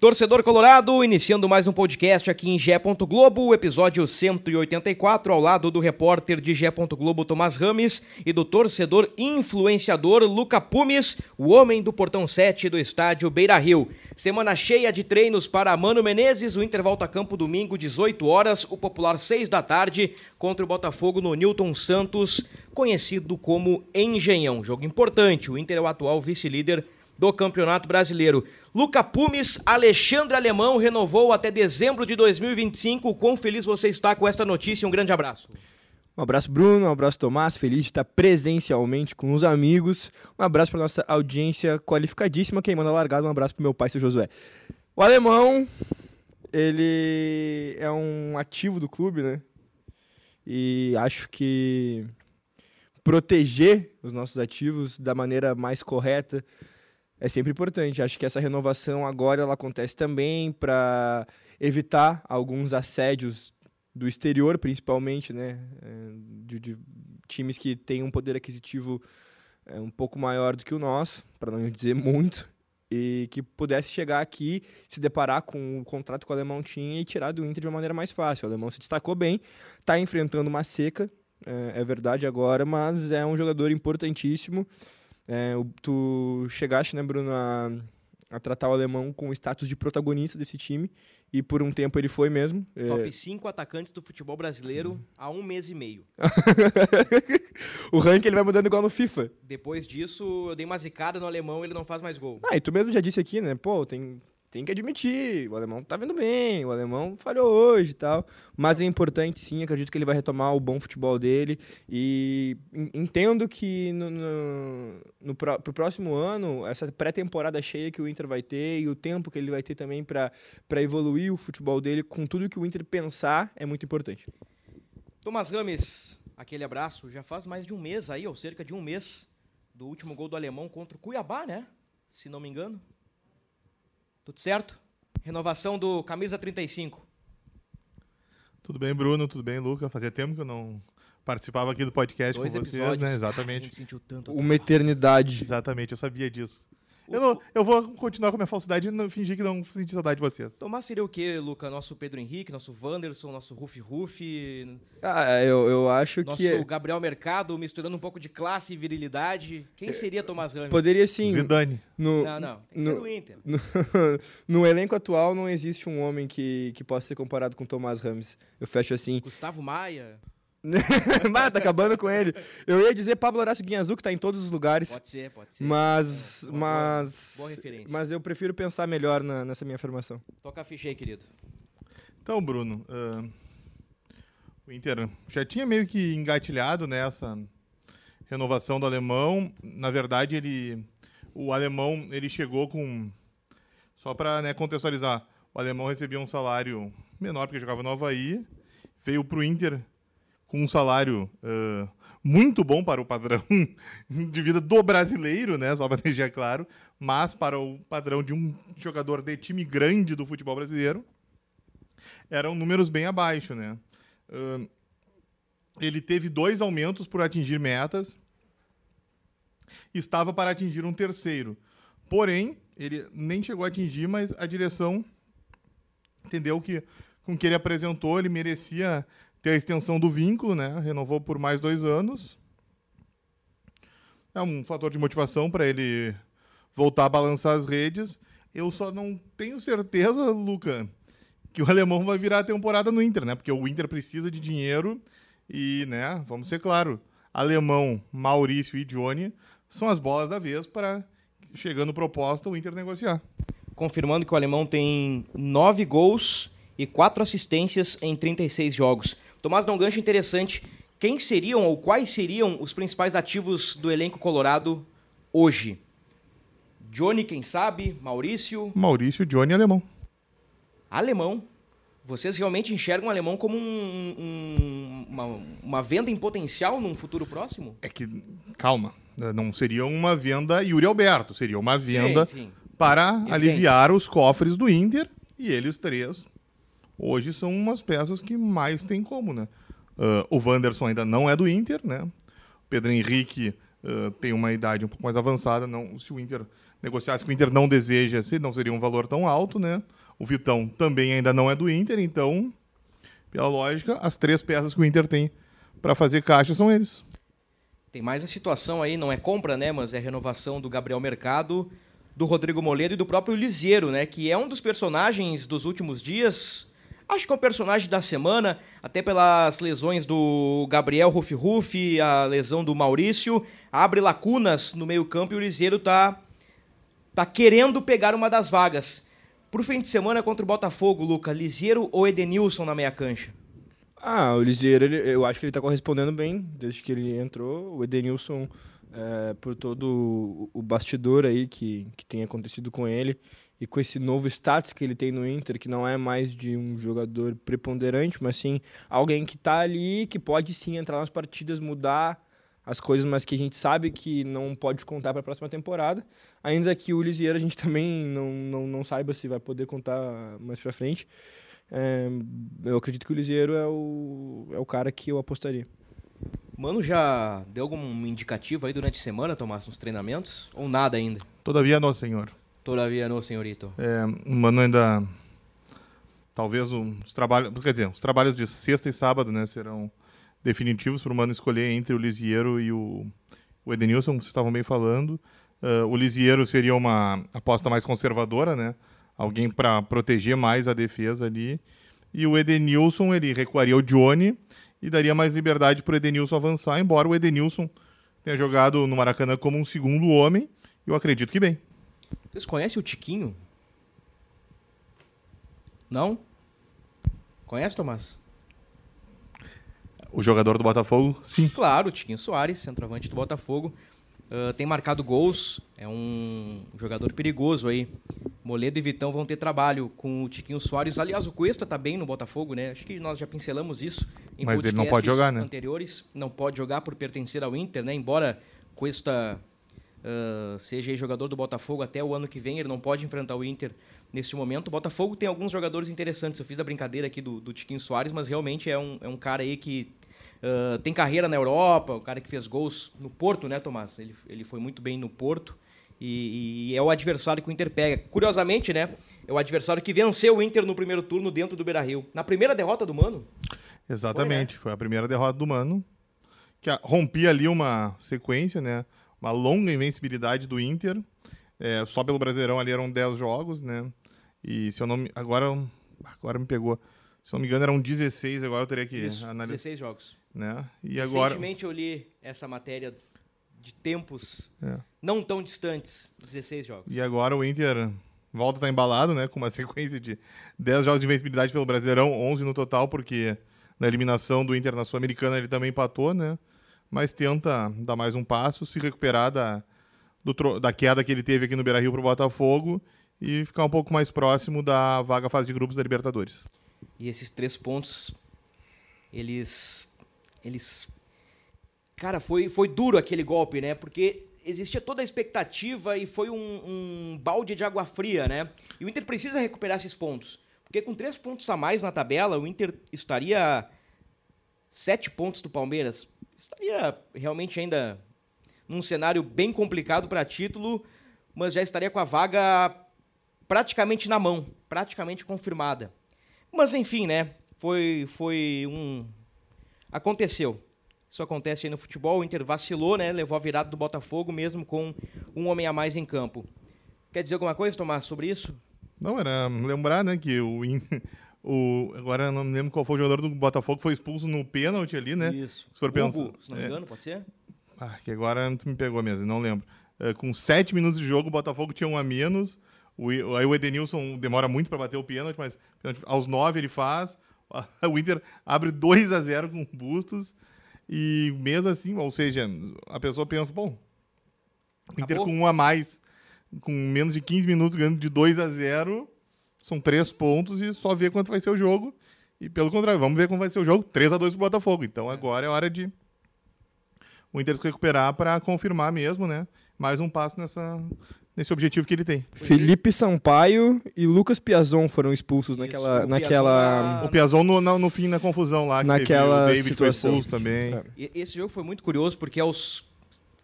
Torcedor Colorado, iniciando mais um podcast aqui em Gé. Globo, episódio 184, ao lado do repórter de Gé. Globo Tomás Rames e do torcedor influenciador Luca Pumes, o homem do portão 7 do estádio Beira Rio. Semana cheia de treinos para Mano Menezes, o Inter volta a campo domingo, 18 horas, o popular 6 da tarde, contra o Botafogo no Newton Santos, conhecido como Engenhão. Jogo importante, o Inter é o atual vice-líder do Campeonato Brasileiro. Luca Pumes, Alexandre Alemão renovou até dezembro de 2025. Quão feliz você está com esta notícia? Um grande abraço. Um abraço, Bruno. Um abraço, Tomás. Feliz de estar presencialmente com os amigos. Um abraço para nossa audiência qualificadíssima. Quem manda largada, um abraço para meu pai, seu Josué. O alemão, ele é um ativo do clube, né? E acho que proteger os nossos ativos da maneira mais correta é sempre importante. Acho que essa renovação agora ela acontece também para evitar alguns assédios do exterior, principalmente, né, é, de, de times que têm um poder aquisitivo é, um pouco maior do que o nosso, para não dizer muito, e que pudesse chegar aqui, se deparar com o contrato que o alemão tinha e tirar do Inter de uma maneira mais fácil. O alemão se destacou bem, está enfrentando uma seca, é, é verdade agora, mas é um jogador importantíssimo. É, tu chegaste, né, Bruno, a, a, tratar o alemão com o status de protagonista desse time, e por um tempo ele foi mesmo. Top 5 é... atacantes do futebol brasileiro hum. há um mês e meio. o ranking ele vai mudando igual no FIFA. Depois disso, eu dei uma zicada no alemão ele não faz mais gol. Ah, e tu mesmo já disse aqui, né? Pô, tem, tem que admitir, o alemão tá vindo bem, o alemão falhou hoje e tal, mas é importante sim, acredito que ele vai retomar o bom futebol dele e entendo que no, no, no pro, próximo ano, essa pré-temporada cheia que o Inter vai ter e o tempo que ele vai ter também para evoluir o futebol dele, com tudo que o Inter pensar, é muito importante. Tomás Rames, aquele abraço, já faz mais de um mês aí, ou cerca de um mês, do último gol do alemão contra o Cuiabá, né? Se não me engano. Tudo certo? Renovação do Camisa 35. Tudo bem, Bruno? Tudo bem, Luca? Fazia tempo que eu não participava aqui do podcast Dois com vocês, episódios. né? Exatamente. tanto, Uma eternidade. Exatamente, eu sabia disso. Eu, não, eu vou continuar com a minha falsidade e não fingir que não senti saudade de vocês. Tomás seria o quê, Luca? Nosso Pedro Henrique, nosso Wanderson, nosso Rufi Rufi. Ah, eu, eu acho nosso que. Nosso Gabriel Mercado, misturando um pouco de classe e virilidade. Quem seria Tomás Ramos? Poderia sim. Zidane. No, não, não. Tem no, Inter. No, no, elenco atual não existe um homem que, que possa ser comparado com Tomás Ramos. Eu fecho assim. Gustavo Maia. Mas tá acabando com ele. Eu ia dizer Pablo Horácio Guinhazu, que tá em todos os lugares. Pode ser, pode ser. Mas. É, mas. Boa, boa, referência. Mas eu prefiro pensar melhor na, nessa minha afirmação. Toca a ficha aí, querido. Então, Bruno. Uh, o Inter já tinha meio que engatilhado nessa renovação do alemão. Na verdade, ele. O alemão ele chegou com. Só para né, contextualizar, o alemão recebia um salário menor porque jogava no Havaí. Veio para o Inter com um salário uh, muito bom para o padrão de vida do brasileiro, né? Só para deixar claro, mas para o padrão de um jogador de time grande do futebol brasileiro, eram números bem abaixo, né? Uh, ele teve dois aumentos por atingir metas, estava para atingir um terceiro. Porém, ele nem chegou a atingir, mas a direção entendeu que com o que ele apresentou, ele merecia ter a extensão do vínculo, né? Renovou por mais dois anos. É um fator de motivação para ele voltar a balançar as redes. Eu só não tenho certeza, Luca, que o alemão vai virar a temporada no Inter, né? Porque o Inter precisa de dinheiro e, né, vamos ser claro, alemão, Maurício e Johnny são as bolas da vez para, chegando proposta, o Inter negociar. Confirmando que o alemão tem nove gols e quatro assistências em 36 jogos. Tomás dá um gancho interessante. Quem seriam ou quais seriam os principais ativos do elenco colorado hoje? Johnny, quem sabe? Maurício? Maurício, Johnny Alemão. Alemão. Vocês realmente enxergam o alemão como um, um, uma, uma, venda em potencial num futuro próximo? É que, calma, não seria uma venda Yuri Alberto, seria uma venda sim, sim. para Evidente. aliviar os cofres do Inter e eles três hoje são umas peças que mais tem como, né? Uh, o Wanderson ainda não é do Inter, né? O Pedro Henrique uh, tem uma idade um pouco mais avançada, não, se o Inter negociasse que o Inter não deseja, não seria um valor tão alto, né? O Vitão também ainda não é do Inter, então, pela lógica, as três peças que o Inter tem para fazer caixa são eles. Tem mais a situação aí, não é compra, né, mas é renovação do Gabriel Mercado, do Rodrigo Moledo e do próprio Lisiero, né, que é um dos personagens dos últimos dias. Acho que é o personagem da semana, até pelas lesões do Gabriel Rufi a lesão do Maurício, abre lacunas no meio-campo e o Lisiero tá tá querendo pegar uma das vagas. Pro fim de semana contra o Botafogo, Luca, Liseiro ou Edenilson na meia cancha? Ah, o Liseiro, ele, eu acho que ele tá correspondendo bem desde que ele entrou. O Edenilson, é, por todo o bastidor aí que, que tem acontecido com ele e com esse novo status que ele tem no Inter, que não é mais de um jogador preponderante, mas sim alguém que tá ali, que pode sim entrar nas partidas, mudar as coisas, mas que a gente sabe que não pode contar para a próxima temporada. Ainda que o Lisieiro a gente também não, não, não saiba se vai poder contar mais para frente. É, eu acredito que o Lisieiro é o, é o cara que eu apostaria. Mano, já deu algum indicativo aí durante a semana, Tomás, nos treinamentos? Ou nada ainda? Todavia não, senhor. Todavia não, senhorito. É, Mano ainda... Talvez os trabalhos... Quer dizer, os trabalhos de sexta e sábado, né, serão definitivos para o Mano escolher entre o Lisiero e o, o Edenilson, como vocês estavam bem falando. Uh, o Lisiero seria uma aposta mais conservadora, né? Alguém para proteger mais a defesa ali. E o Edenilson, ele recuaria o Johnny e daria mais liberdade para o Edenilson avançar, embora o Edenilson tenha jogado no Maracanã como um segundo homem, eu acredito que bem. Vocês conhecem o Tiquinho? Não? Conhece, Tomás? O jogador do Botafogo, sim. Claro, o Tiquinho Soares, centroavante do Botafogo. Uh, tem marcado gols, é um jogador perigoso aí. Moledo e Vitão vão ter trabalho com o Tiquinho Soares. Aliás, o Cuesta tá bem no Botafogo, né? Acho que nós já pincelamos isso em Mas ele não pode jogar, né? anteriores. Não pode jogar por pertencer ao Inter, né? Embora Cuesta uh, seja jogador do Botafogo até o ano que vem, ele não pode enfrentar o Inter neste momento. O Botafogo tem alguns jogadores interessantes. Eu fiz a brincadeira aqui do, do Tiquinho Soares, mas realmente é um, é um cara aí que Uh, tem carreira na Europa, o cara que fez gols no Porto, né, Tomás? Ele, ele foi muito bem no Porto. E, e, é o adversário que o Inter pega. Curiosamente, né? É o adversário que venceu o Inter no primeiro turno dentro do Beira Rio. Na primeira derrota do Mano? Exatamente, foi, né? foi a primeira derrota do Mano. Que rompia ali uma sequência, né? Uma longa invencibilidade do Inter. É, só pelo Brasileirão ali eram 10 jogos, né? E se eu não me. Agora, agora me pegou. Se não me engano, eram 16, agora eu teria que Isso, analisar. 16 jogos. Né? E agora... Recentemente eu li essa matéria de tempos é. não tão distantes, 16 jogos. E agora o Inter volta a estar embalado, né? Com uma sequência de 10 jogos de invencibilidade pelo Brasileirão, 11 no total, porque na eliminação do Inter na Sul-Americana ele também empatou, né? Mas tenta dar mais um passo, se recuperar da, do, da queda que ele teve aqui no Beira-Rio para o Botafogo e ficar um pouco mais próximo da vaga fase de grupos da Libertadores. E esses três pontos, eles eles. Cara, foi, foi duro aquele golpe, né? Porque existia toda a expectativa e foi um, um balde de água fria, né? E o Inter precisa recuperar esses pontos. Porque com três pontos a mais na tabela, o Inter estaria sete pontos do Palmeiras. Estaria realmente ainda num cenário bem complicado para título, mas já estaria com a vaga praticamente na mão, praticamente confirmada. Mas enfim, né? Foi, foi um, Aconteceu. Isso acontece aí no futebol. O Inter vacilou, né? Levou a virada do Botafogo, mesmo com um homem a mais em campo. Quer dizer alguma coisa, Tomás, sobre isso? Não, era lembrar, né, que o, o agora não me lembro qual foi o jogador do Botafogo que foi expulso no pênalti ali, né? Isso. Se for pensar, Hugo, se não me é. engano, é, pode ser? Ah, que agora me pegou mesmo, não lembro. É, com sete minutos de jogo, o Botafogo tinha um a menos. O, aí o Edenilson demora muito para bater o pênalti, mas aos nove ele faz. O Inter abre 2 a 0 com Bustos. E mesmo assim, ou seja, a pessoa pensa, bom, o Inter com um a mais com menos de 15 minutos ganhando de 2 a 0 são três pontos e só ver quanto vai ser o jogo. E pelo contrário, vamos ver como vai ser o jogo. 3 a 2 pro Botafogo. Então agora é hora de o Inter se recuperar para confirmar mesmo, né? Mais um passo nessa, nesse objetivo que ele tem. Felipe Sampaio e Lucas Piazon foram expulsos Isso, naquela. o naquela... Piazon O Piazon no, no, no fim, na confusão lá, que Naquela teve, o David situação. foi expulso também. É. Esse jogo foi muito curioso porque aos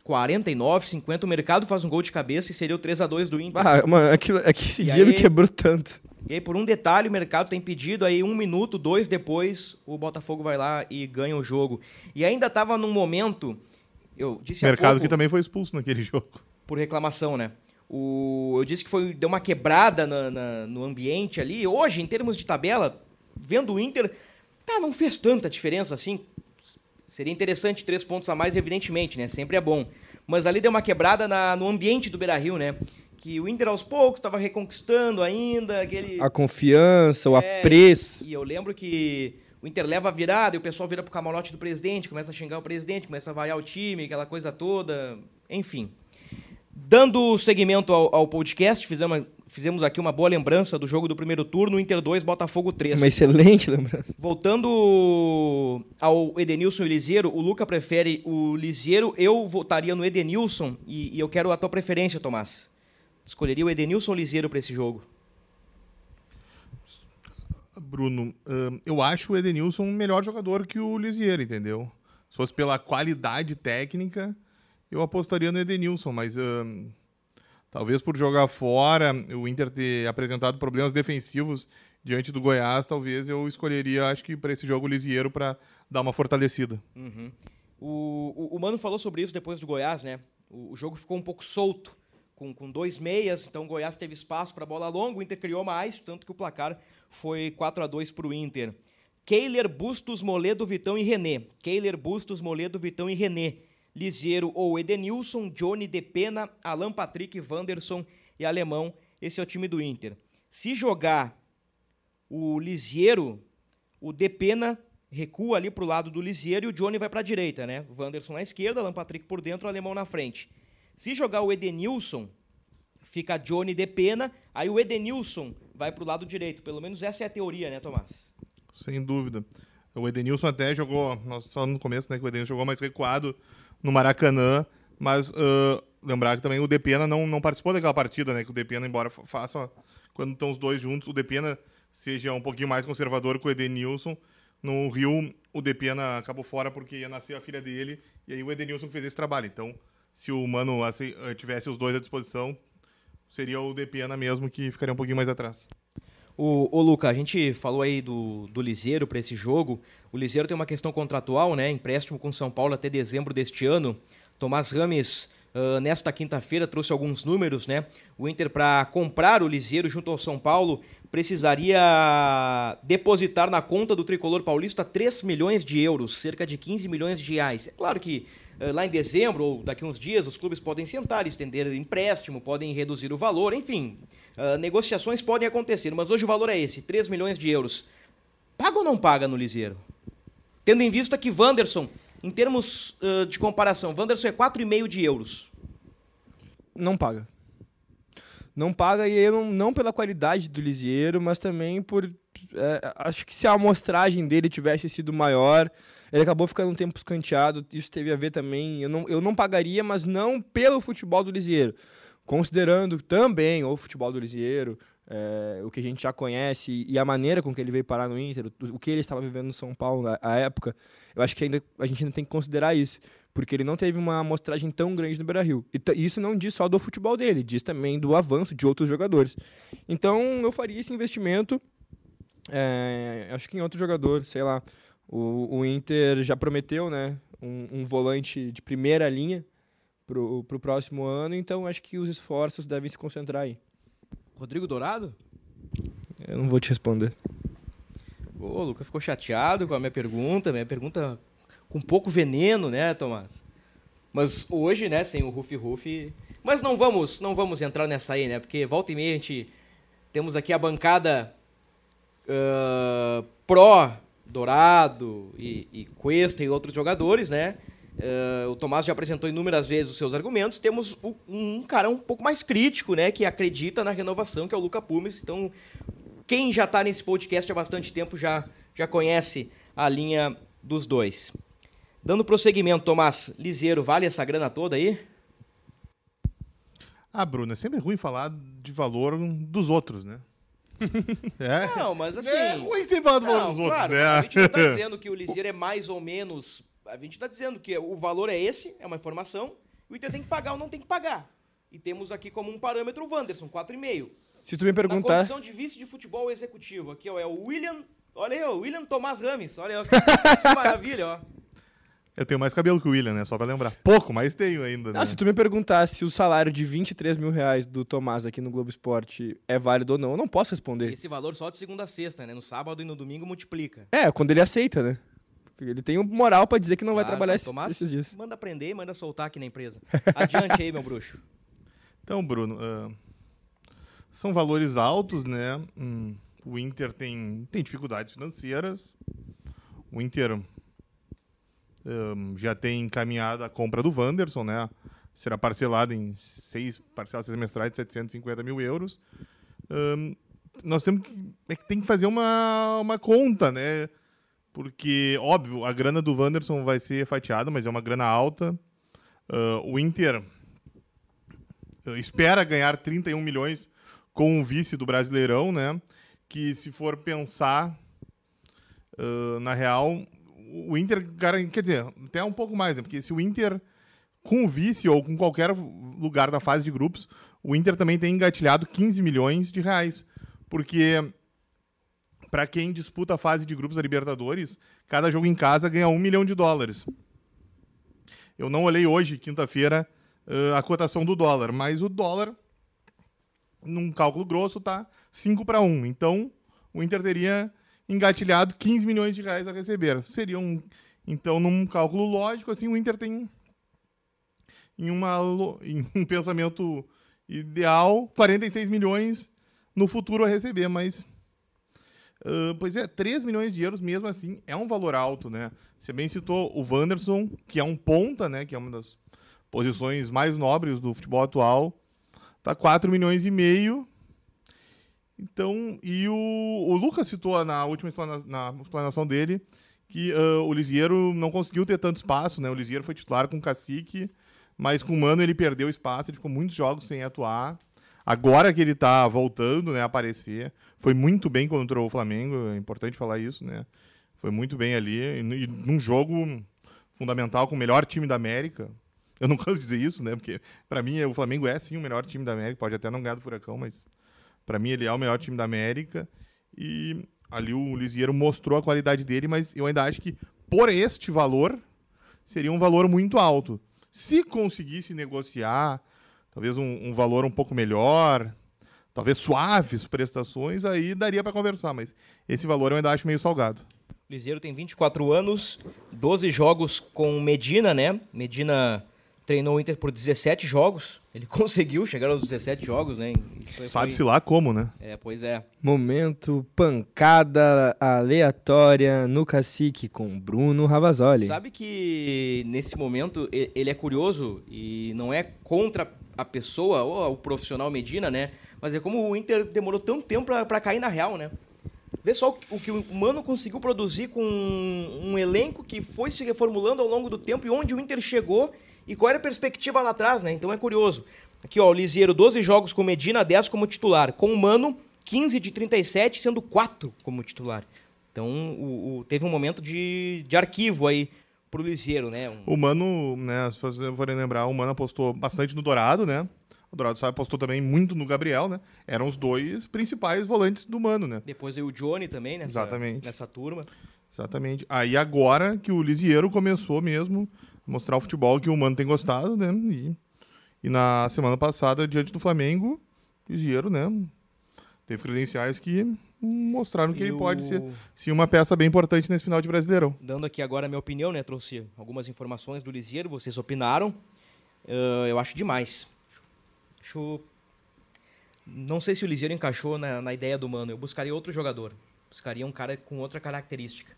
49, 50 o mercado faz um gol de cabeça e seria o 3 a 2 do Inter. Ah, mano, aquilo, é que esse E dia me aí- quebrou tanto. E aí, por um detalhe, o mercado tem pedido, aí um minuto, dois depois, o Botafogo vai lá e ganha o jogo. E ainda estava num momento, eu disse há Mercado pouco, que também foi expulso naquele jogo. por reclamação, né? O, eu disse que foi, deu uma quebrada na- na- no ambiente ali. Hoje, em termos de tabela, vendo o Inter, tá, não fez tanta diferença assim. Seria interessante três pontos a mais, evidentemente, né? Sempre é bom. Mas ali deu uma quebrada na- no ambiente do Beira-Rio, né? Que o Inter aos poucos estava reconquistando ainda, aquele... A confiança, o É, apreço. E eu lembro que o Inter leva a virada e o pessoal vira pro camarote do presidente, começa a xingar o presidente, começa a vaiar o time, aquela coisa toda. Enfim. Dando seguimento ao, ao podcast, fizemos, fizemos aqui uma boa lembrança do jogo do primeiro turno, Inter 2, Botafogo 3. Uma excelente lembrança. Voltando ao Edenilson e Liseiro, o Luca prefere o Liseiro, eu votaria no Edenilson e, e eu quero a tua preferência, Tomás. Escolheria o Edenilson ou o Liseiro para esse jogo? Bruno, ahn, eu acho o Edenilson um melhor jogador que o Lisieiro, entendeu? Se fosse pela qualidade técnica, eu apostaria no Edenilson, mas talvez por jogar fora, o Inter ter apresentado problemas defensivos diante do Goiás, talvez eu escolheria, acho que para esse jogo, o Lisieiro para dar uma fortalecida. O, o, o Mano falou sobre isso depois do Goiás, né? O, o jogo ficou um pouco solto, com, com dois meias, então o Goiás teve espaço para bola longa, o Inter criou mais, tanto que o placar foi 4 a 2 para o Inter. Keiler, Bustos, Moledo, Vitão e René. Keiler, Bustos, Moledo, Vitão e René. Liseiro ou Edenilson, Johnny, Depena, Alan Patrick, Wanderson e Alemão. Esse é o time do Inter. Se jogar o Lisiero, o Depena recua ali pro lado do Lisiero e o Johnny vai para a direita, né? O Wanderson na esquerda, Alan Patrick por dentro, o Alemão na frente. Se jogar o Edenilson, fica Johnny Depena, aí o Edenilson vai pro lado direito. Pelo menos essa é a teoria, né, Tomás? Sem dúvida. O Edenilson até jogou, nós falamos no começo, né, que o Edenilson jogou mais recuado no Maracanã, mas ah, lembrar que também o Depena não, não participou daquela partida, né, que o Depena, embora fa- faça, quando estão os dois juntos, o Depena seja um pouquinho mais conservador que o Edenilson. No Rio, o Depena acabou fora porque ia nascer a filha dele, e aí o Edenilson fez esse trabalho. Então, se o Mano assim, tivesse os dois à disposição, seria o Depena mesmo que ficaria um pouquinho mais atrás. O, o Luca, a gente falou aí do, do Liseiro para esse jogo. O Liseiro tem uma questão contratual, né? Empréstimo com São Paulo até dezembro deste ano. Tomás Rames, ah, nesta quinta-feira, trouxe alguns números, né? O Inter, para comprar o Liseiro junto ao São Paulo, precisaria depositar na conta do tricolor paulista 3 milhões de euros, cerca de 15 milhões de reais. É claro que lá em dezembro ou daqui uns dias os clubes podem sentar, estender empréstimo, podem reduzir o valor, enfim, ah, negociações podem acontecer, mas hoje o valor é esse, 3 milhões de euros. Paga ou não paga no Liseiro? Tendo em vista que Wanderson, em termos ah, de comparação, Wanderson é 4,5 de euros. Não paga. Não paga, e não, não pela qualidade do Lisieiro, mas também por. é, acho que se a amostragem dele tivesse sido maior, ele acabou ficando um tempo escanteado. Isso teve a ver também. Eu não, eu não pagaria, mas não pelo futebol do Lisieiro. Considerando também o futebol do Lisieiro, é, o que a gente já conhece e a maneira com que ele veio parar no Inter, o, o que ele estava vivendo no São Paulo na à época, eu acho que ainda, a gente ainda tem que considerar isso porque ele não teve uma amostragem tão grande no Beira-Rio. E t- isso não diz só do futebol dele, diz também do avanço de outros jogadores. Então eu faria esse investimento, é, acho que em outro jogador, sei lá. O, o Inter já prometeu, né, um, um volante de primeira linha pro, pro próximo ano, então acho que os esforços devem se concentrar aí. Rodrigo Dourado? Eu não vou te responder. Ô, o Luca ficou chateado com a minha pergunta, minha pergunta com pouco veneno, né, Tomás? Mas hoje, né, sem o Rufi Rufi. Mas não vamos, não vamos entrar nessa aí, né? Porque volta e meia a gente temos aqui a bancada ah, pró Dourado e, e Cuesta e outros jogadores, né? Uh, o Tomás já apresentou inúmeras vezes os seus argumentos. Temos um, um, cara um pouco mais crítico, né? Que acredita na renovação, que é o Luca Pumes. Então, quem já está nesse podcast há bastante tempo já, já conhece a linha dos dois. Dando prosseguimento, Tomás, Liseiro, vale essa grana toda aí? Ah, Bruno, é sempre ruim falar de valor dos outros, né? é. Não, mas assim. É ruim sempre falar do valor dos outros, claro, né? A gente não está dizendo que o Liseiro é mais ou menos. A gente está dizendo que o valor é esse, é uma informação. O Inter tem que pagar ou não tem que pagar. E temos aqui como um parâmetro o Wanderson, 4,5. Se tu me perguntar. Na condição de vice de futebol executivo, aqui ó, é o William. Olha aí, o William Tomás Rames. Olha aí, que maravilha, ó. Eu tenho mais cabelo que o William, né? Só pra lembrar. Pouco, mas tenho ainda. Né? Ah, se tu me perguntasse se o salário de 23 mil reais do Tomás aqui no Globo Esporte é válido ou não, eu não posso responder. Esse valor só de segunda a sexta, né? No sábado e no domingo multiplica. É, quando ele aceita, né? Ele tem moral para dizer que não claro, vai trabalhar não, Tomás, esses dias. Manda aprender e manda soltar aqui na empresa. Adiante aí, meu bruxo. Então, Bruno, uh, são valores altos, né? Hum, o Inter tem, tem dificuldades financeiras. O Inter um, já tem encaminhado a compra do Wanderson, né? Será parcelado em seis parcelas semestrais de 750 mil euros. Um, nós temos que, é que tem que fazer uma, uma conta, né? Porque, óbvio, a grana do Wanderson vai ser fatiada, mas é uma grana alta. Uh, o Inter uh, espera ganhar 31 milhões com o vice do Brasileirão, né? Que se for pensar, uh, na real, o Inter, quer dizer, até um pouco mais, né? Porque se o Inter, com o vice ou com qualquer lugar da fase de grupos, o Inter também tem engatilhado 15 milhões de reais. Porque, para quem disputa a fase de grupos da Libertadores, cada jogo em casa ganha um milhão de dólares. Eu não olhei hoje, quinta-feira, a cotação do dólar, mas o dólar, num cálculo grosso, tá 5 para 1. Então, o Inter teria engatilhado 15 milhões de reais a receber. Seria um. Então, num cálculo lógico, assim, o Inter tem em, uma, em um pensamento ideal 46 milhões no futuro a receber, mas. Uh, pois é, 3 milhões de euros mesmo assim é um valor alto, né? Você bem citou o Wanderson, que é um ponta, né? Que é uma das posições mais nobres do futebol atual. Tá 4 milhões e meio então, e o, o Lucas citou na última explana, na explanação dele que uh, o Lisieiro não conseguiu ter tanto espaço, né? O Lisieiro foi titular com o Cacique, mas com o Mano ele perdeu espaço, ele ficou muitos jogos sem atuar. Agora que ele está voltando, né, a aparecer, foi muito bem contra o Flamengo, é importante falar isso, né? Foi muito bem ali, e, e num jogo fundamental com o melhor time da América. Eu não canso de dizer isso, né? Porque para mim o Flamengo é sim o melhor time da América, pode até não ganhar do Furacão, mas para mim, ele é o melhor time da América. E ali o Lisieiro mostrou a qualidade dele, mas eu ainda acho que por este valor seria um valor muito alto. Se conseguisse negociar, talvez um, um valor um pouco melhor, talvez suaves prestações, aí daria para conversar, mas esse valor eu ainda acho meio salgado. Liseiro tem 24 anos, 12 jogos com Medina, né? Medina treinou o Inter por 17 jogos. Ele conseguiu chegar aos 17 jogos, né? Sabe-se lá como, né? É, pois é. Momento pancada aleatória no cacique com Bruno Ravazoli. Sabe que nesse momento ele é curioso e não é contra a pessoa ou o profissional Medina, né? Mas é como o Inter demorou tanto tempo para cair na real, né? Vê só o que o Mano conseguiu produzir com um elenco que foi se reformulando ao longo do tempo e onde o Inter chegou e qual era a perspectiva lá atrás, né? Então é curioso. Aqui, ó, o Lisieiro, 12 jogos com Medina, 10 como titular. Com o Mano, 15 de 37, sendo 4 como titular. Então, o, o, teve um momento de, de arquivo aí pro Lisieiro, né? Um... O Mano, né, se vocês forem lembrar, o Mano apostou bastante no Dourado, né? O Dourado sabe, apostou também muito no Gabriel, né? Eram os dois principais volantes do Mano, né? Depois aí o Johnny também nessa, Exatamente. nessa turma. Exatamente. Aí agora que o Lisieiro começou mesmo mostrar o futebol que o Mano tem gostado, né? E, e na semana passada, diante do Flamengo, o Lisieiro, né? Teve credenciais que mostraram que e ele o... pode ser sim uma peça bem importante nesse final de Brasileirão. Dando aqui agora a minha opinião, né? Trouxe algumas informações do Lisieiro, vocês opinaram. Uh, eu acho demais. Acho... Não sei se o Lisieiro encaixou na, na ideia do Mano. Eu buscaria outro jogador. Buscaria um cara com outra característica.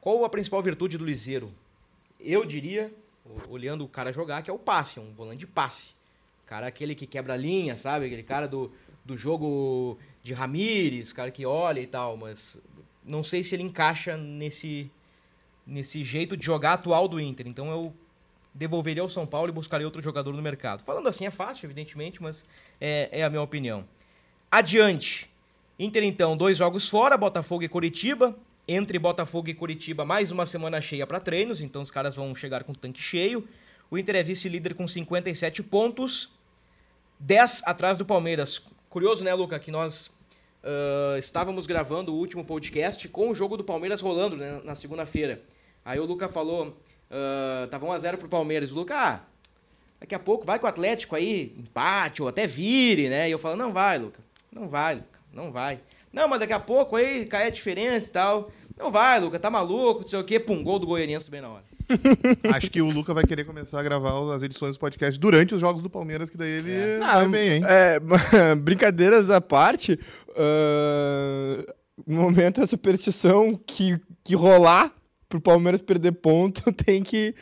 Qual a principal virtude do Lisieiro? Eu diria, olhando o cara jogar, que é o passe, é um volante de passe. Cara aquele que quebra a linha, sabe? Aquele cara do, do jogo de Ramires, cara que olha e tal, mas não sei se ele encaixa nesse, nesse jeito de jogar atual do Inter. Então eu devolveria ao São Paulo e buscaria outro jogador no mercado. Falando assim é fácil, evidentemente, mas é, é a minha opinião. Adiante. Inter, então, dois jogos fora, Botafogo e Curitiba. Entre Botafogo e Curitiba, mais uma semana cheia para treinos, então os caras vão chegar com o tanque cheio. O Inter é vice-líder com 57 pontos, 10 atrás do Palmeiras. Curioso, né, Luca, que nós ah, estávamos gravando o último podcast com o jogo do Palmeiras rolando né, na segunda-feira. Aí o Luca falou, ah, tava 1x0 pro Palmeiras. O Luca, ah, daqui a pouco vai com o Atlético aí, empate ou até vire, né? E eu falo, não vai, Luca, não vai, Luca, não vai. Não, mas daqui a pouco aí cai a diferença e tal. Não vai, Luca, tá maluco, não sei o quê. Pum, gol do Goianiense bem na hora. Acho que o Luca vai querer começar a gravar as edições do podcast durante os jogos do Palmeiras, que daí ele Ah, vai bem, hein? é, brincadeiras à parte, no momento a superstição que, que rolar pro Palmeiras perder ponto tem que,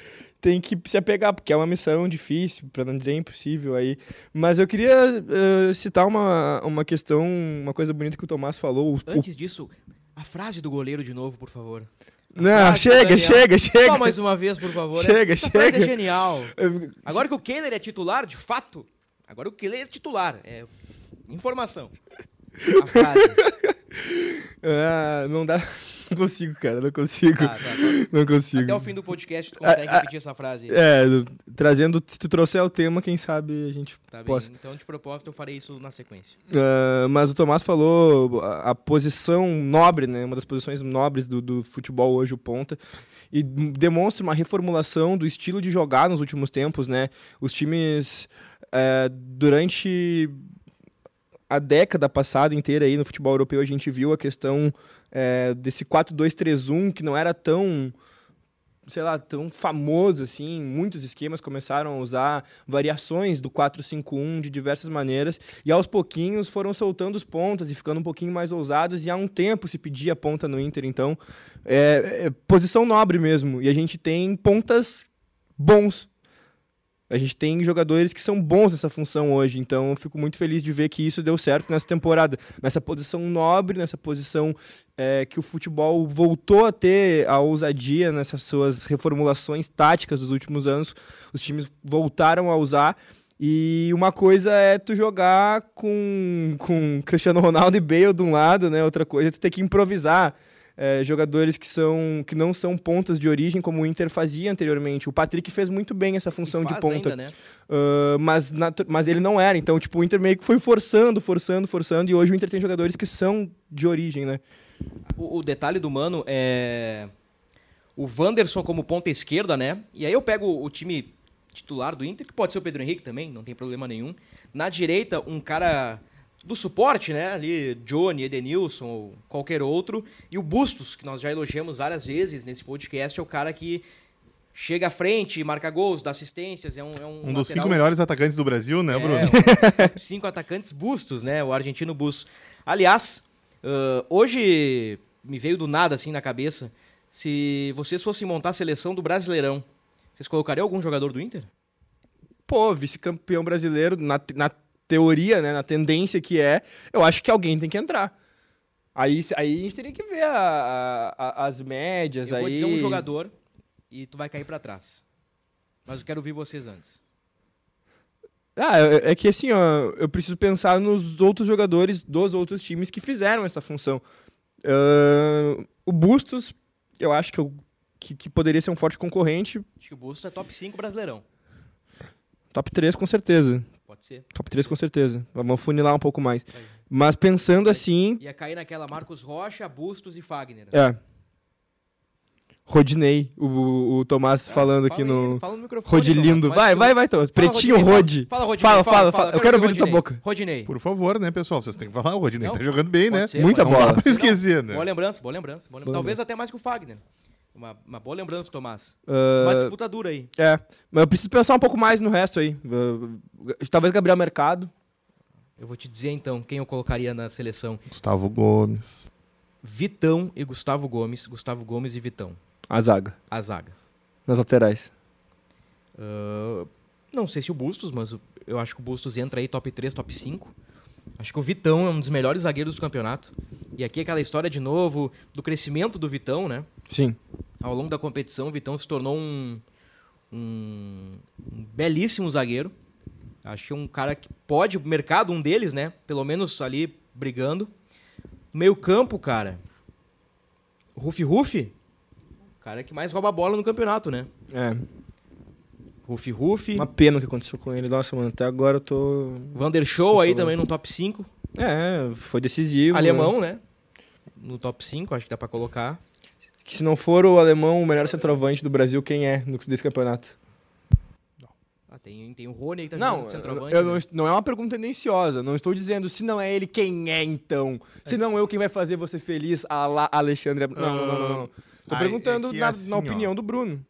tem que se apegar, porque é uma missão difícil, para não dizer impossível aí. Mas eu queria ah, citar uma, uma questão, uma coisa bonita que o Tomás falou. o- o- Antes disso, a frase do goleiro de novo, por favor. Não, frase chega, chega, chega. Só mais uma vez, por favor. Chega, Essa frase chega. é genial. Agora que o Kehler é titular, de fato, agora o Kehler é titular. É informação. A frase. Ah, não dá. Não consigo, cara, não consigo. Tá, tá, tá. Não consigo. Até o fim do podcast tu consegue Ah, ah, repetir essa frase. É, trazendo, se tu trouxer o tema, quem sabe a gente Tá bem. possa. Então, de propósito, eu farei isso na sequência. Ah, mas o Tomás falou a, a posição nobre, né? Uma das posições nobres do, do futebol hoje, o ponta. E demonstra uma reformulação do estilo de jogar nos últimos tempos, né? Os times, eh, durante a década passada inteira aí no futebol europeu, a gente viu a questão eh, desse 4-2-3-1, que não era tão sei lá, tão famoso assim, muitos esquemas começaram a usar variações do 4-5-1 de diversas maneiras, e aos pouquinhos foram soltando os pontas e ficando um pouquinho mais ousados, e há um tempo se pedia ponta no Inter, então é, é posição nobre mesmo, e a gente tem pontas bons. A gente tem jogadores que são bons nessa função hoje, então eu fico muito feliz de ver que isso deu certo nessa temporada. Nessa posição nobre, nessa posição é, que o futebol voltou a ter a ousadia nessas suas reformulações táticas dos últimos anos. Os times voltaram a usar. E uma coisa é tu jogar com, com Cristiano Ronaldo e Bale de um lado, né? Outra coisa é tu ter que improvisar. É, jogadores que, são, que não são pontas de origem, como o Inter fazia anteriormente. O Patrick fez muito bem essa função de ponta. ainda, né? Uh, mas, mas ele não era. Então, tipo, o Inter meio que foi forçando, forçando, forçando. E hoje o Inter tem jogadores que são de origem, né? O, o detalhe do Mano é o Wanderson como ponta esquerda, né? E aí eu pego o time titular do Inter, que pode ser o Pedro Henrique também, não tem problema nenhum. Na direita, um cara do suporte, né? Ali, Johnny, Edenilson ou qualquer outro. E o Bustos, que nós já elogiamos várias vezes nesse podcast, é o cara que chega à frente, marca gols, dá assistências, é um, é um, Um dos cinco melhores atacantes do Brasil, né, Bruno? é, um- cinco atacantes bustos, né? O argentino Bustos. Aliás, ãh, hoje me veio do nada assim na cabeça. Se vocês fossem montar a seleção do Brasileirão, vocês colocariam algum jogador do Inter? Pô, vice-campeão brasileiro, na, na teoria, né? Na tendência que é, eu acho que alguém tem que entrar. Aí, aí a gente teria que ver a- a- as médias Eu aí. vou dizer um jogador e tu vai cair pra trás. Mas eu quero ouvir vocês antes. Ah, é é que assim, ó, eu preciso pensar nos outros jogadores dos outros times que fizeram essa função. Ahn, o Bustos, eu acho que, eu- que, que poderia ser um forte concorrente. Acho que o Bustos é top 5 Brasileirão. Top 3, com certeza. Pode ser. Top 3, com certeza. Vamos funilar um pouco mais. Aí. Mas pensando assim, Ia cair naquela Marcos Rocha, Bustos e Fagner. é. Rodinei, o, o Tomás falando aqui Fala aí, no. Fala no microfone. Rodilindo. Tomás, Vai, vai, vai, Tomás. Fala, Pretinho Rodinei, Rodi. Fala, Rodinei. Fala, fala, fala. Eu quero ouvir da tua boca. Rodinei. Por favor, né, pessoal? Vocês têm que falar, o Rodinei Não, tá jogando bem, né? ser, Muita bola. Não dá pra Não, esquecer, né? Boa lembrança, boa lembrança. Boa lembrança. Boa Talvez até mais que o Fagner. Uma, uma boa lembrança, Tomás. Ah, Uma disputa dura aí. É, mas eu preciso pensar um pouco mais no resto aí. Uh, Talvez Gabriel Mercado. Eu vou te dizer então quem eu colocaria na seleção. Gustavo Gomes. Vitão e Gustavo Gomes. Gustavo Gomes e Vitão. A zaga. A zaga. Nas laterais. Uh, não sei se o Bustos, mas eu acho que o Bustos entra aí top 3, top 5. Acho que o Vitão é um dos melhores zagueiros do campeonato. E aqui aquela história de novo do crescimento do Vitão, né? Sim. Ao longo da competição, o Vitão se tornou um, um, um belíssimo zagueiro. Que é um cara que pode, o mercado, um deles, né? Pelo menos ali brigando. Meio campo, cara. Rufi Rufi, cara que mais rouba a bola no campeonato, né? É. Rufi Rufi. Uma pena o que aconteceu com ele. Nossa, mano, até agora eu tô. Vander Show aí também no top 5. É, foi decisivo. Alemão, né? No top 5, acho que dá pra colocar. Que se não for o alemão o melhor centroavante do Brasil, quem é no- desse campeonato? Ah, tem, tem o Rony aí que tá Não, centroavante. eu né? não, não é uma pergunta tendenciosa. Não estou dizendo se não é ele, quem é então? Se não eu, quem vai fazer você feliz? A lá, Alexandre. Não, não, não, não. não. Tô Ah, perguntando é na, assim, na ó. opinião do Bruno.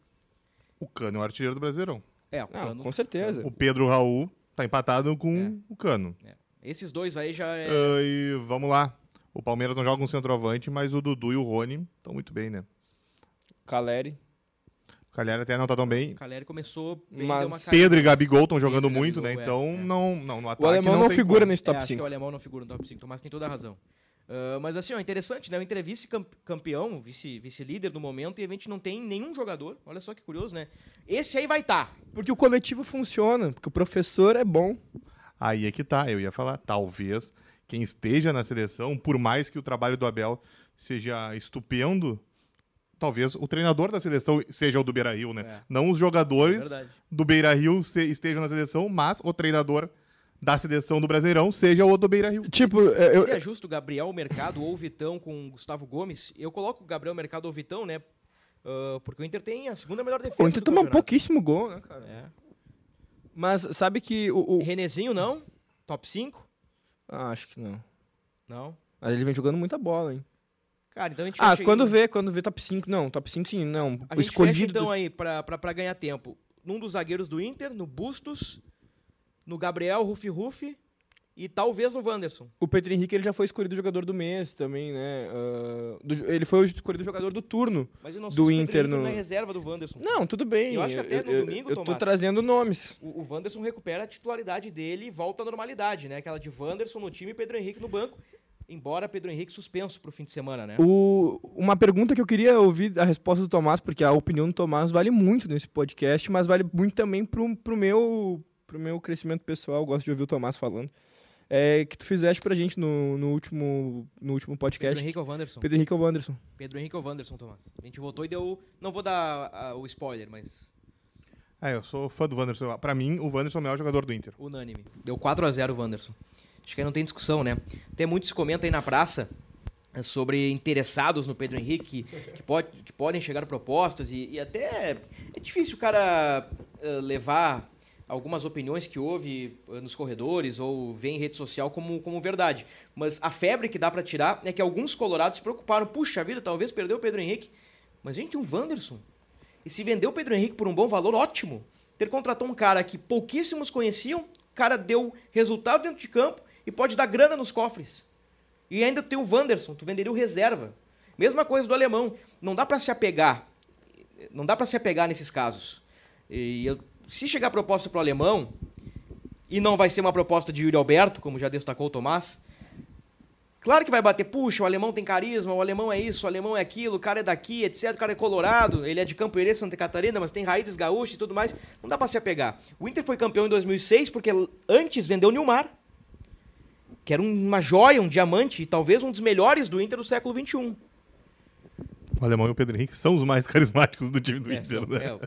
O Cano é o artilheiro do Brasileirão. É, o Cano- com certeza. O Pedro Raul tá empatado com É. o Cano. Esses dois aí já é. Ah, e vamos lá. O Palmeiras não joga um centroavante, mas o Dudu e o Rony estão muito bem, né? Caleri. O até não tá tão bem. O Caleri começou bem, Mas deu uma caída. Pedro e Gabigol estão jogando Pedro e muito, né? Gabigol, é, Então é. não, não, no ataque O alemão não, tem figura como. nesse É, top acho que 5. o alemão não figura no top 5. Tomás tem toda a razão. Ah, mas assim, ó, interessante, né? O Inter é vice-campeão, vice- vice-líder no momento, e a gente não tem nenhum jogador. Olha só que curioso, né? Esse aí vai estar. Tá. Porque o coletivo funciona, porque o professor é bom. Aí é que tá, eu ia falar. Talvez quem esteja na seleção, por mais que o trabalho do Abel seja estupendo, talvez o treinador da seleção seja o do Beira Rio, né? É. Não os É jogadores verdade. do Beira Rio estejam na seleção, mas o treinador da seleção do Brasileirão seja o do Beira Rio. Tipo, eu, Seria justo o Gabriel Mercado ou o Vitão com o Gustavo Gomes? Eu coloco o Gabriel Mercado ou o Vitão, né? Ah, porque o Inter tem a segunda melhor defesa. o Inter toma campeonato. pouquíssimo gol, né, cara? É. Mas sabe que o. o- Renezinho não? Top 5? Ah, acho que não. Não. Mas ele vem jogando muita bola, hein? Cara, então a gente Ah, quando vê, quando vê top 5. Não, top 5 sim, não. A o gente escolhido. fecha então do- aí pra, pra, pra ganhar tempo. Num dos zagueiros do Inter, no Bustos, no Gabriel Rufi Rufi e talvez no Wanderson. O Pedro Henrique ele já foi escolhido jogador do mês também, né? Ah, do- ele foi o escolhido jogador do turno. Mas eu não sei Do se o Inter no- não é reserva do Wanderson. Não, tudo bem. Eu acho que até no eu, domingo, Eu tô Tomás. trazendo nomes. O, o Wanderson recupera a titularidade dele e volta à normalidade, né? Aquela de Wanderson no time e Pedro Henrique no banco. Embora Pedro Henrique suspenso pro fim de semana, né? O, uma pergunta que eu queria ouvir a resposta do Tomás, porque a opinião do Tomás vale muito nesse podcast, mas vale muito também pro, pro, meu, pro meu crescimento pessoal. Eu gosto de ouvir o Tomás falando. É, que tu fizeste pra gente no, no, último, no último podcast. Pedro Henrique ou Wanderson? Pedro Henrique ou Wanderson? Pedro Henrique ou Wanderson, Tomás? A gente votou e deu. Não vou dar ah, o spoiler, mas É, eu sou fã do Wanderson. Pra mim, o Wanderson é o melhor jogador do Inter. unânime. Deu 4 a 0 o Wanderson. Acho que aí não tem discussão, né? Tem muitos comentam aí na praça é, sobre interessados no Pedro Henrique que, que, pode, que podem chegar propostas e, e até é difícil o cara eh, levar algumas opiniões que houve eh, nos corredores ou vê em rede social como, como verdade. Mas a febre que dá pra tirar é que alguns colorados se preocuparam. Puxa vida, talvez perdeu o Pedro Henrique. Mas, gente, um Wanderson. E se vendeu o Pedro Henrique por um bom valor, ótimo. Ter contratou um cara que pouquíssimos conheciam, o cara deu resultado dentro de campo e pode dar grana nos cofres. E ainda tem o Wanderson, tu venderia o reserva. Mesma coisa do alemão. Não dá pra se apegar. Não dá pra se apegar nesses casos. E eu- se chegar proposta pro alemão, e não vai ser uma proposta de Yuri Alberto, como já destacou o Tomás, Claro que vai bater, puxa, o alemão tem carisma, o alemão é isso, o alemão é aquilo, o cara é daqui, etc. O cara é colorado, ele é de Campo Herê, Santa Catarina, mas tem raízes gaúchas e tudo mais. Não dá pra se apegar. O Inter foi campeão em 2006 porque antes vendeu o Nilmar, que era uma joia, um diamante, e talvez um dos melhores do Inter do século XXI. O Alemão e o Pedro Henrique são os mais carismáticos do time do É, Inter, são- né? é.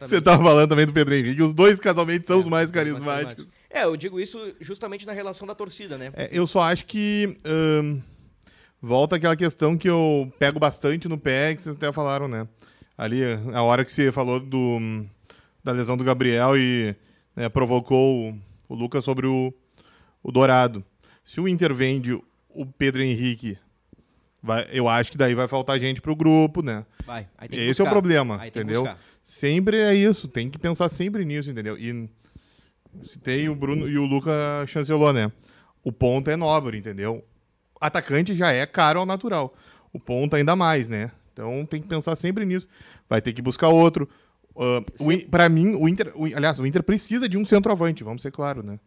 Você tava falando também do Pedro Henrique. Os dois casualmente são É, os mais são os mais carismáticos. É, eu digo isso justamente na relação da torcida, né? É, eu só acho que ahn, volta aquela questão que eu pego bastante no pé, que vocês até falaram, né? Ali, a hora que você falou do, da lesão do Gabriel e né, provocou o, o Lucas sobre o, o Dourado. Se o Inter vende o Pedro Henrique, vai- eu acho que daí vai faltar gente pro grupo, né? Vai. Aí tem que Esse é o buscar. problema, Aí tem que entendeu? buscar. Sempre é isso, tem que pensar sempre nisso, entendeu? E citei o Bruno e o Luca chancelou, né? O ponto é nobre, entendeu? Atacante já é caro ao natural. O ponto ainda mais, né? Então tem que pensar sempre nisso. Vai ter que buscar outro. Uh, In- pra mim, o Inter, o- aliás, o Inter precisa de um centroavante, vamos ser claro, né?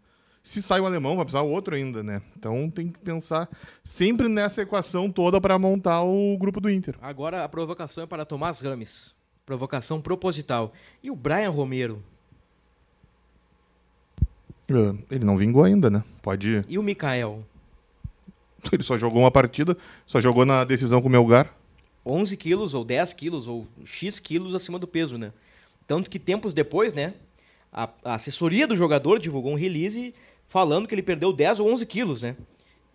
Se sai o alemão, vai precisar o outro ainda, né? Então tem que pensar sempre nessa equação toda para montar o grupo do Inter. Agora a provocação é para Tomás Rames. Provocação proposital. E o Brian Romero? Uh, ele não vingou ainda, né? Pode. E o Mikael? Ele só jogou uma partida, só jogou na decisão com o Melgar. 11 quilos ou 10 quilos ou X quilos acima do peso, né? Tanto que tempos depois, né? A, a assessoria do jogador divulgou um release falando que ele perdeu 10 ou 11 quilos, né?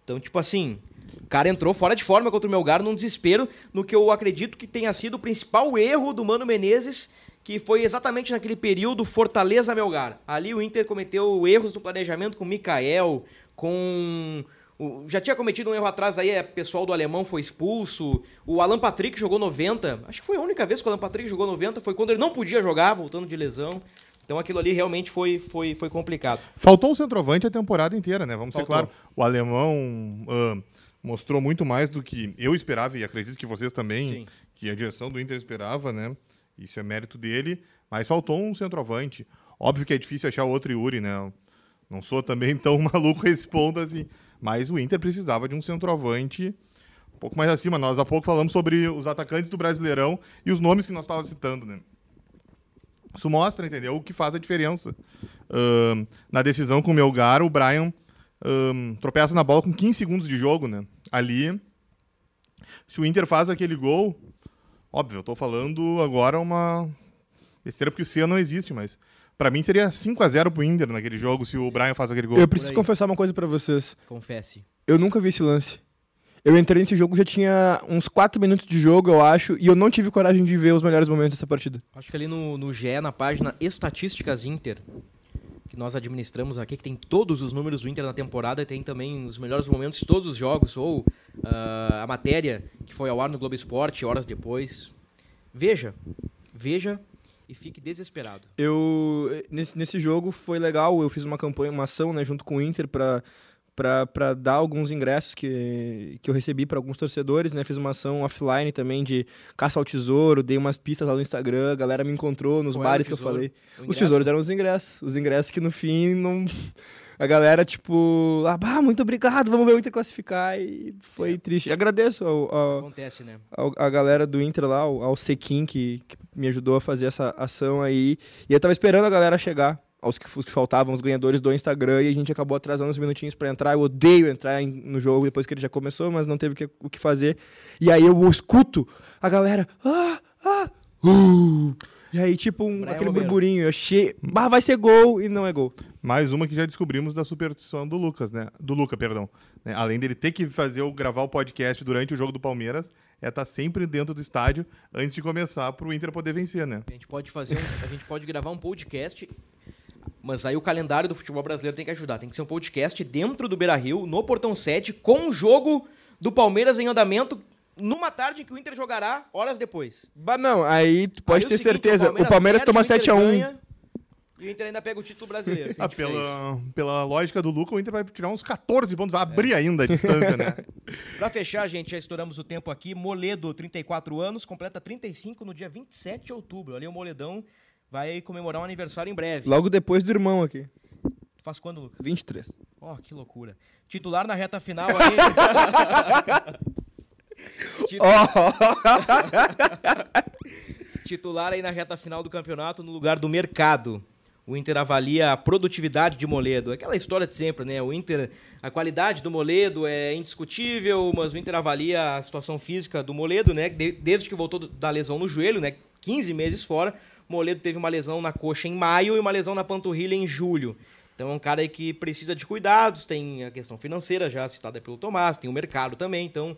Então, tipo assim, o cara entrou fora de forma contra o Melgar num desespero, no que eu acredito que tenha sido o principal erro do Mano Menezes, que foi exatamente naquele período Fortaleza-Melgar. Ali o Inter cometeu erros no planejamento com o Mikael, com... o- já tinha cometido um erro atrás aí, é, pessoal do alemão foi expulso. O Alan Patrick jogou 90. Acho que foi a única vez que o Alan Patrick jogou 90, foi quando ele não podia jogar, voltando de lesão. Então aquilo ali realmente foi, foi, foi complicado. Faltou um centroavante a temporada inteira, né? Vamos ser Faltou. claro. O alemão ah, mostrou muito mais do que eu esperava e acredito que vocês também, Sim. que a direção do Inter esperava, né? Isso é mérito dele, mas faltou um centroavante. Óbvio que é difícil achar outro Yuri, né? Não sou também tão maluco a esse ponto assim, mas o Inter precisava de um centroavante um pouco mais acima. Nós há pouco falamos sobre os atacantes do Brasileirão e os nomes que nós estávamos citando, né? Isso mostra, entendeu? O que faz a diferença. Ahn, na decisão com o Melgar, o Brian ahn, tropeça na bola com 15 segundos de jogo, né? Ali, se o Inter faz aquele gol, óbvio, eu tô falando agora uma besteira porque o C não existe, mas pra mim seria 5 a 0 pro Inter naquele jogo se o Brian faz aquele gol. Eu preciso confessar uma coisa pra vocês. Confesse. Eu nunca vi esse lance. Eu entrei nesse jogo, já tinha uns 4 minutos de jogo, eu acho, e eu não tive coragem de ver os melhores momentos dessa partida. Acho que ali no, no GE, na página Estatísticas Inter, que nós administramos aqui, que tem todos os números do Inter na temporada e tem também os melhores momentos de todos os jogos, ou ah, a matéria que foi ao ar no Globo Esporte horas depois. Veja, veja e fique desesperado. Eu nesse, nesse jogo foi legal, eu fiz uma campanha, uma ação, né, junto com o Inter pra pra dar alguns ingressos que, que eu recebi pra alguns torcedores, né? Fiz uma ação offline também de caça ao tesouro, dei umas pistas lá no Instagram, a galera me encontrou nos Qual bares que eu falei. Os tesouros eram os ingressos, os ingressos que no fim não a galera tipo, ah, muito obrigado, vamos ver o Inter classificar e foi É. triste. Agradeço ao, ao, Acontece, né? ao- a galera do Inter lá, ao, ao Sequim, que, que me ajudou a fazer essa ação aí. E eu tava esperando a galera chegar, aos que, os que faltavam, os ganhadores do Instagram, e a gente acabou atrasando uns minutinhos pra entrar. Eu odeio entrar em- no jogo depois que ele já começou, mas não teve o que, o que fazer. E aí eu escuto a galera, ah, ah, uh. E aí, tipo, um, aquele burburinho, eu achei, bah, vai ser gol, e não é gol. Mais uma que já descobrimos da superstição do Lucas, né? Do Luca, perdão. Né? Além dele ter que fazer o gravar o podcast durante o jogo do Palmeiras, é estar sempre dentro do estádio antes de começar pro Inter poder vencer, né? A gente pode fazer um- a gente pode gravar um podcast, mas aí o calendário do futebol brasileiro tem que ajudar. Tem que ser um podcast dentro do Beira-Rio, no Portão 7, com o jogo do Palmeiras em andamento numa tarde que o Inter jogará horas depois. Bah, não, aí tu pode Aí ter o seguinte, certeza, o Palmeiras, perde, toma o Inter 7x1. ganha, E o Inter ainda pega o título brasileiro. se a Ah, pela, pela lógica do Luca, o Inter vai tirar uns 14 pontos, vai abrir ainda a distância, né? Pra fechar, gente, já estouramos o tempo aqui. Moledo, 34 anos, completa 35 no dia 27 de outubro. Ali o Moledão vai comemorar um aniversário em breve. Logo depois do irmão aqui, faz quando, Lucas? 23. Ó, que loucura. Titular na reta final aí. Titu- Titular aí na reta final do campeonato no lugar do mercado. O Inter avalia a produtividade de Moledo. Aquela história de sempre, né? O Inter, a qualidade do Moledo é indiscutível, mas o Inter avalia a situação física do Moledo, né? De- desde que voltou da lesão no joelho, né? 15 meses fora. Moledo teve uma lesão na coxa em maio e uma lesão na panturrilha em julho. Então é um cara que precisa de cuidados, tem a questão financeira já citada pelo Tomás, tem o mercado também, então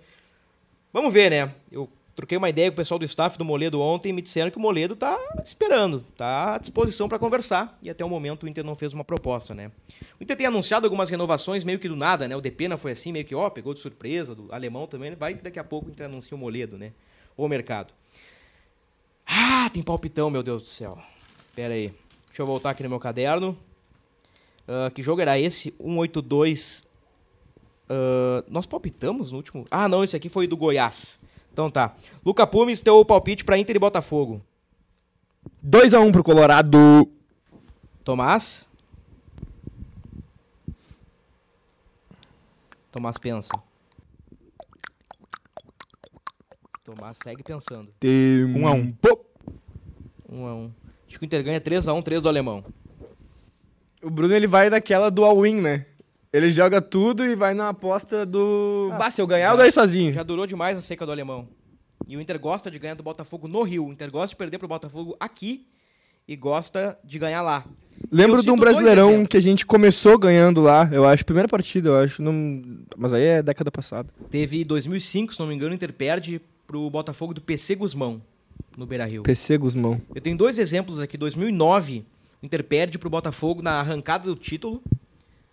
Vamos ver, né? Eu troquei uma ideia com o pessoal do staff do Moledo ontem e me disseram que o Moledo tá esperando, tá à disposição para conversar e até o momento o Inter não fez uma proposta, né? O Inter tem anunciado algumas renovações meio que do nada, né? O Depena foi assim, meio que, ó, pegou de surpresa, do alemão também, vai que daqui a pouco o Inter anuncia o Moledo, né? Ou o mercado. Tem palpitão, meu Deus do céu. Pera aí. Deixa eu voltar aqui no meu caderno. Ah, que jogo era esse? 182 ah, nós palpitamos no último. Ah, não, esse aqui foi do Goiás. Então tá. Luca Pumes, teu palpite pra Inter e Botafogo. 2x1 pro Colorado. Tomás? Tomás pensa. Tomás segue pensando. Tempo. 1x1. 1 a 1 Acho que o Inter ganha 3x1, 3 do alemão. O Bruno ele vai naquela do all-in, né? Ele joga tudo e vai na aposta do. Ah, bah, se eu ganhar, eu ganho sozinho. Já durou demais a seca do alemão. E o Inter gosta de ganhar do Botafogo no Rio. O Inter gosta de perder pro Botafogo aqui e gosta de ganhar lá. Lembro de um brasileirão que a gente começou ganhando lá, eu acho. Primeira partida, eu acho. Não... Mas aí é década passada. Teve 2005, se não me engano, o Inter perde pro Botafogo do PC Guzmão, no Beira-Rio. PC Guzmão. Eu tenho dois exemplos aqui. 2009, o Inter perde pro Botafogo na arrancada do título,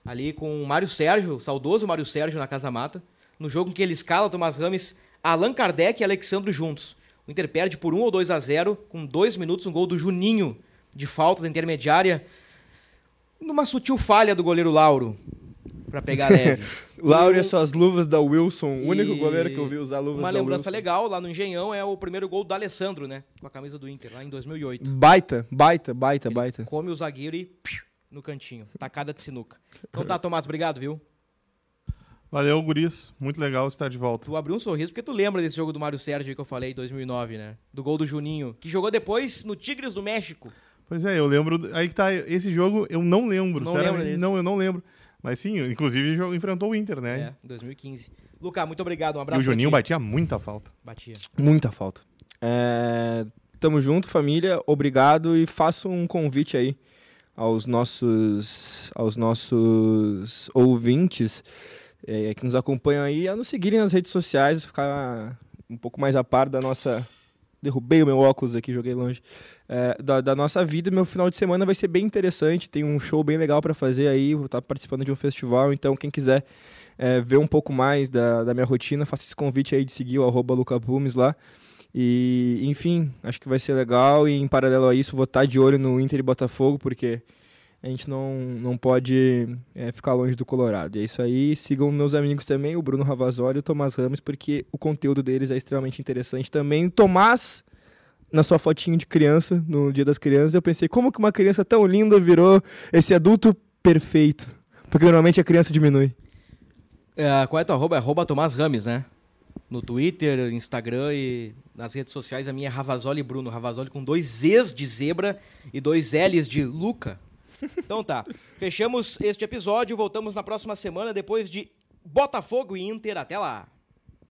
ali com o Mário Sérgio, saudoso Mário Sérgio na Casa Mata, no jogo em que ele escala Tomás Rames, Allan Kardec e Alexandre juntos. O Inter perde por 1 ou 2 a 0, com dois minutos, um gol do Juninho, de falta da intermediária, numa sutil falha do goleiro Lauro, pra pegar leve. Lauro e as suas luvas da Wilson. O único E goleiro que eu vi usar luvas Uma da lembrança Wilson. legal, lá no Engenhão, é o primeiro gol do Alessandro, né? Com a camisa do Inter, lá em 2008. Baita, baita, baita, Ele baita. Come o zagueiro e piu, no cantinho. Tacada de sinuca. Então tá, Tomás, obrigado, viu? Valeu, guris. Muito legal estar de volta. Tu abriu um sorriso porque tu lembra desse jogo do Mário Sérgio aí que eu falei em 2009, né? Do gol do Juninho, que jogou depois no Tigres do México. Pois é, eu lembro. Aí que tá. Esse jogo eu não lembro. Não lembra desse? Não, eu não lembro. Mas sim, inclusive enfrentou o Inter, né? É, em 2015. Luca, muito obrigado, um E abraço o Juninho batia muita falta. ti. Batia. Muita falta. É, Tamo junto, família. Obrigado e faço um convite aí aos nossos, aos nossos ouvintes é, que nos acompanham aí a nos seguirem nas redes sociais, ficar um pouco mais a par da nossa. Derrubei o meu óculos aqui, joguei longe. É, da, da nossa vida. Meu final de semana vai ser bem interessante. Tem um show bem legal para fazer aí. Vou estar participando de um festival. Então, quem quiser é, ver um pouco mais da, da minha rotina, faço esse convite aí de seguir o arroba lá. E, enfim, acho que vai ser legal. E em paralelo a isso, vou estar de olho no Inter e Botafogo, porque a gente não, não pode é, ficar longe do Colorado. E é isso aí. Sigam meus amigos também, o Bruno Ravazoli e o Tomás Ramos, porque o conteúdo deles é extremamente interessante também. Tomás, na sua fotinho de criança, no Dia das Crianças, eu pensei, como que uma criança tão linda virou esse adulto perfeito? Porque normalmente a criança diminui. É, qual é teu arroba? É arroba Tomás Rames, né? No Twitter, Instagram e nas redes sociais a minha é Ravazoli Bruno. Ravazoli com dois E's de zebra e dois L's de Luca. Então tá. Fechamos este episódio. Voltamos na próxima semana depois de Botafogo e Inter. Até lá.